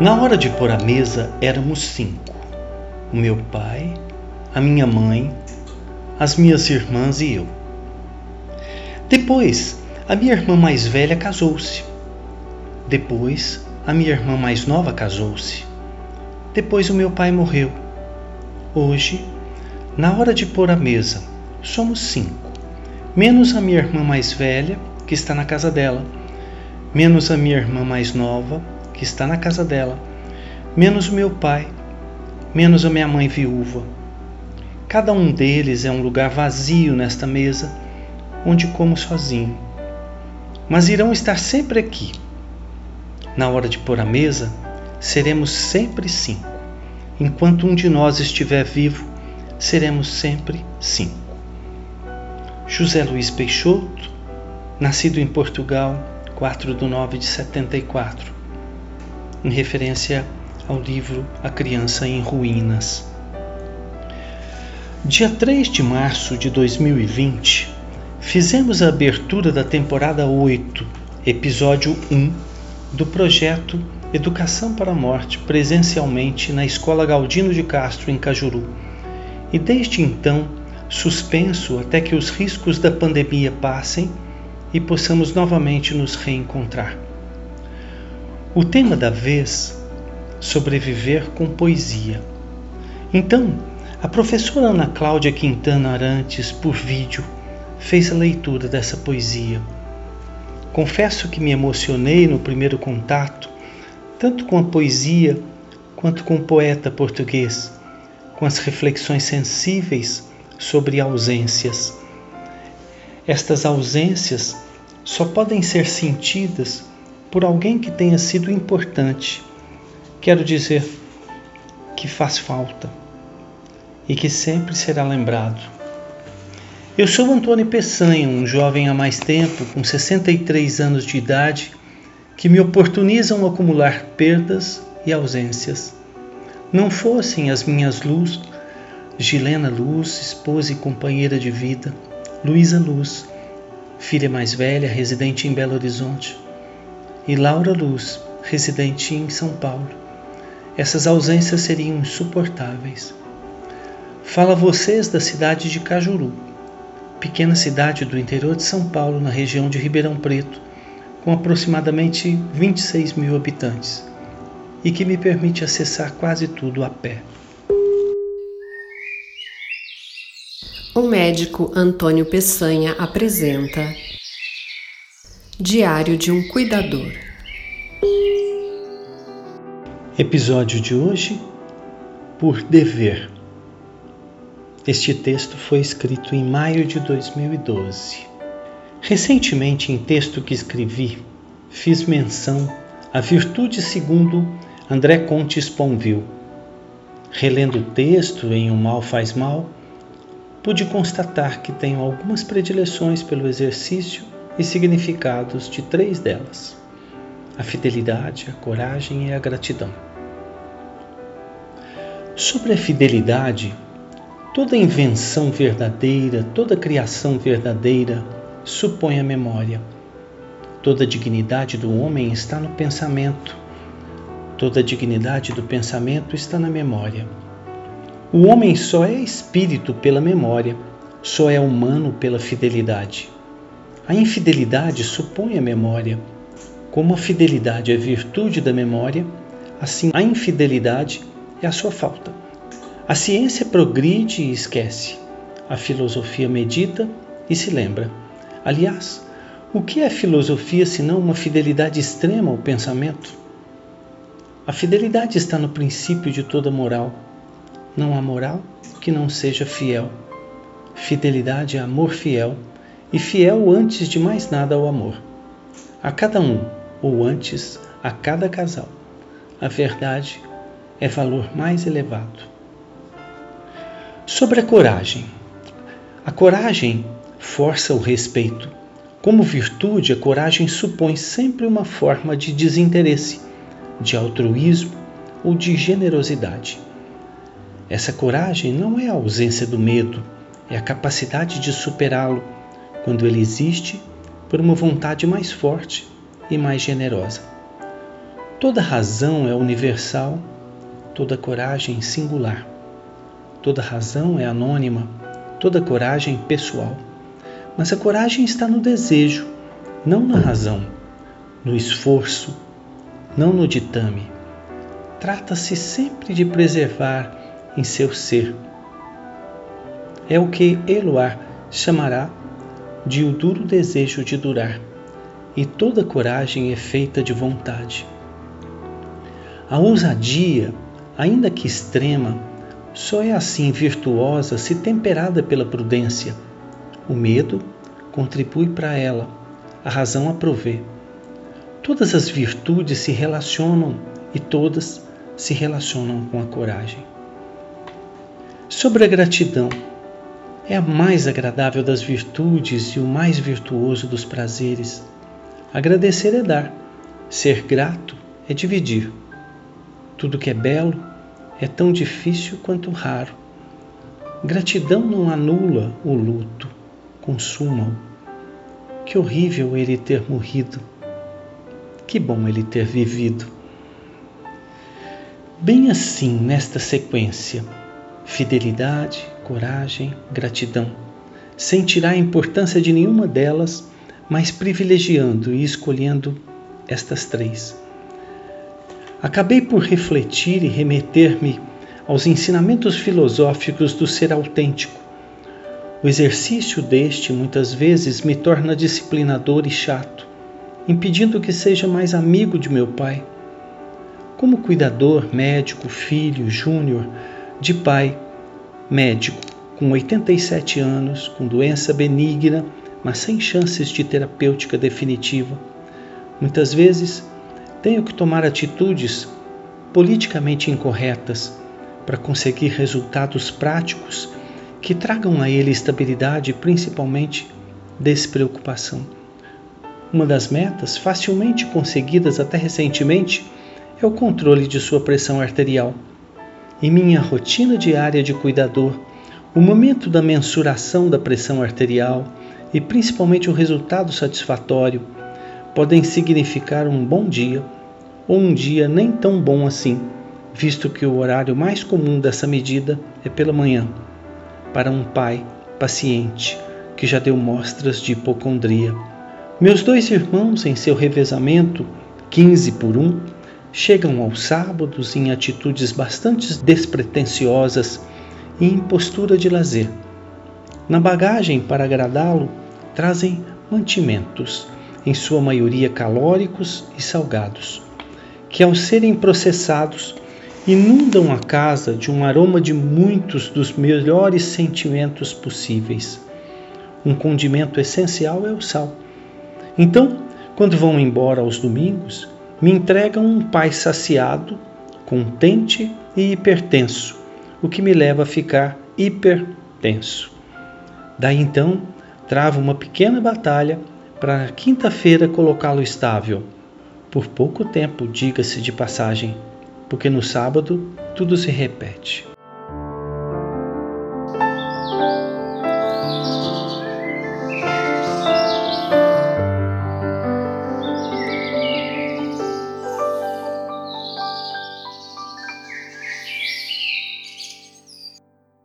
Na hora de pôr a mesa, éramos cinco: o meu pai, a minha mãe, as minhas irmãs e eu. Depois, a minha irmã mais velha casou-se. Depois, a minha irmã mais nova casou-se. Depois, o meu pai morreu. Hoje, na hora de pôr a mesa, somos cinco, menos a minha irmã mais velha, que está na casa dela, menos a minha irmã mais nova, que está na casa dela, menos o meu pai, menos a minha mãe viúva. Cada um deles é um lugar vazio nesta mesa, onde como sozinho. Mas irão estar sempre aqui. Na hora de pôr a mesa, seremos sempre cinco. Enquanto um de nós estiver vivo, seremos sempre cinco. José Luiz Peixoto, nascido em Portugal, 4 de 9 de 74 em referência ao livro A Criança em Ruínas. Dia 3 de março de 2020, fizemos a abertura da temporada 8, episódio 1, do projeto Educação para a Morte presencialmente na Escola Galdino de Castro, em Cajuru. E desde então, suspenso até que os riscos da pandemia passem e possamos novamente nos reencontrar. O tema da vez: sobreviver com poesia. Então, a professora Ana Cláudia Quintana Arantes, por vídeo, fez a leitura dessa poesia. Confesso que me emocionei no primeiro contato, tanto com a poesia quanto com o poeta português, com as reflexões sensíveis sobre ausências. Estas ausências só podem ser sentidas por alguém que tenha sido importante. Quero dizer que faz falta e que sempre será lembrado. Eu sou Antônio Peçanha, um jovem há mais tempo, com 63 anos de idade, que me oportunizam acumular perdas e ausências. Não fossem as minhas luzes, Gilena Luz, esposa e companheira de vida, Luísa Luz, filha mais velha, residente em Belo Horizonte, e Laura Luz, residente em São Paulo. Essas ausências seriam insuportáveis. Fala vocês da cidade de Cajuru, pequena cidade do interior de São Paulo, na região de Ribeirão Preto, com aproximadamente 26 mil habitantes, e que me permite acessar quase tudo a pé. O médico Antônio Peçanha apresenta Diário de um Cuidador. Episódio de hoje: Por Dever. Este texto foi escrito em maio de 2012. Recentemente, em texto que escrevi, fiz menção à virtude segundo André Conte Sponville. Relendo o texto em O Mal Faz Mal, pude constatar que tenho algumas predileções pelo exercício e significados de três delas: a fidelidade, a coragem e a gratidão. Sobre a fidelidade, toda invenção verdadeira, toda criação verdadeira supõe a memória. Toda dignidade do homem está no pensamento. Toda dignidade do pensamento está na memória. O homem só é espírito pela memória, só é humano pela fidelidade. A infidelidade supõe a memória. Como a fidelidade é virtude da memória, assim a infidelidade é a sua falta. A ciência progride e esquece. A filosofia medita e se lembra. Aliás, o que é filosofia senão uma fidelidade extrema ao pensamento? A fidelidade está no princípio de toda moral. Não há moral que não seja fiel. Fidelidade é amor fiel e fiel antes de mais nada ao amor. A cada um, ou antes, a cada casal. A verdade é valor mais elevado. Sobre a coragem. A coragem força o respeito. Como virtude, a coragem supõe sempre uma forma de desinteresse, de altruísmo ou de generosidade. Essa coragem não é a ausência do medo, é a capacidade de superá-lo quando ele existe por uma vontade mais forte e mais generosa. Toda razão é universal, toda coragem singular. Toda razão é anônima, toda coragem pessoal. Mas a coragem está no desejo, não na razão, no esforço, não no ditame. Trata-se sempre de preservar em seu ser. É o que Eloar chamará de o duro desejo de durar, e toda coragem é feita de vontade. A ousadia, ainda que extrema, só é assim virtuosa se temperada pela prudência. O medo contribui para ela, a razão a provê. Todas as virtudes se relacionam e todas se relacionam com a coragem. Sobre a gratidão, é a mais agradável das virtudes e o mais virtuoso dos prazeres. Agradecer é dar, ser grato é dividir. Tudo que é belo é tão difícil quanto raro. Gratidão não anula o luto, consuma-o. Que horrível ele ter morrido. Que bom ele ter vivido. Bem assim, nesta sequência, fidelidade, coragem, gratidão, sem tirar a importância de nenhuma delas, mas privilegiando e escolhendo estas três. Acabei por refletir e remeter-me aos ensinamentos filosóficos do ser autêntico. O exercício deste muitas vezes me torna disciplinador e chato, impedindo que seja mais amigo de meu pai. Como cuidador, médico, filho, júnior, de pai, médico, com 87 anos, com doença benigna, mas sem chances de terapêutica definitiva. Muitas vezes tenho que tomar atitudes politicamente incorretas para conseguir resultados práticos que tragam a ele estabilidade e principalmente despreocupação. Uma das metas, facilmente conseguidas até recentemente, é o controle de sua pressão arterial. Em minha rotina diária de cuidador, o momento da mensuração da pressão arterial e principalmente o resultado satisfatório podem significar um bom dia ou um dia nem tão bom assim, visto que o horário mais comum dessa medida é pela manhã, para um pai paciente que já deu mostras de hipocondria. Meus dois irmãos, em seu revezamento, 15 por 1, chegam aos sábados em atitudes bastante despretensiosas e em postura de lazer. Na bagagem, para agradá-lo, trazem mantimentos, em sua maioria calóricos e salgados, que ao serem processados inundam a casa de um aroma de muitos dos melhores sentimentos possíveis. Um condimento essencial é o sal. Então, quando vão embora aos domingos, me entregam um pai saciado, contente e hipertenso, o que me leva a ficar hipertenso. Daí então, travo uma pequena batalha para quinta-feira colocá-lo estável. Por pouco tempo, diga-se de passagem, porque no sábado tudo se repete.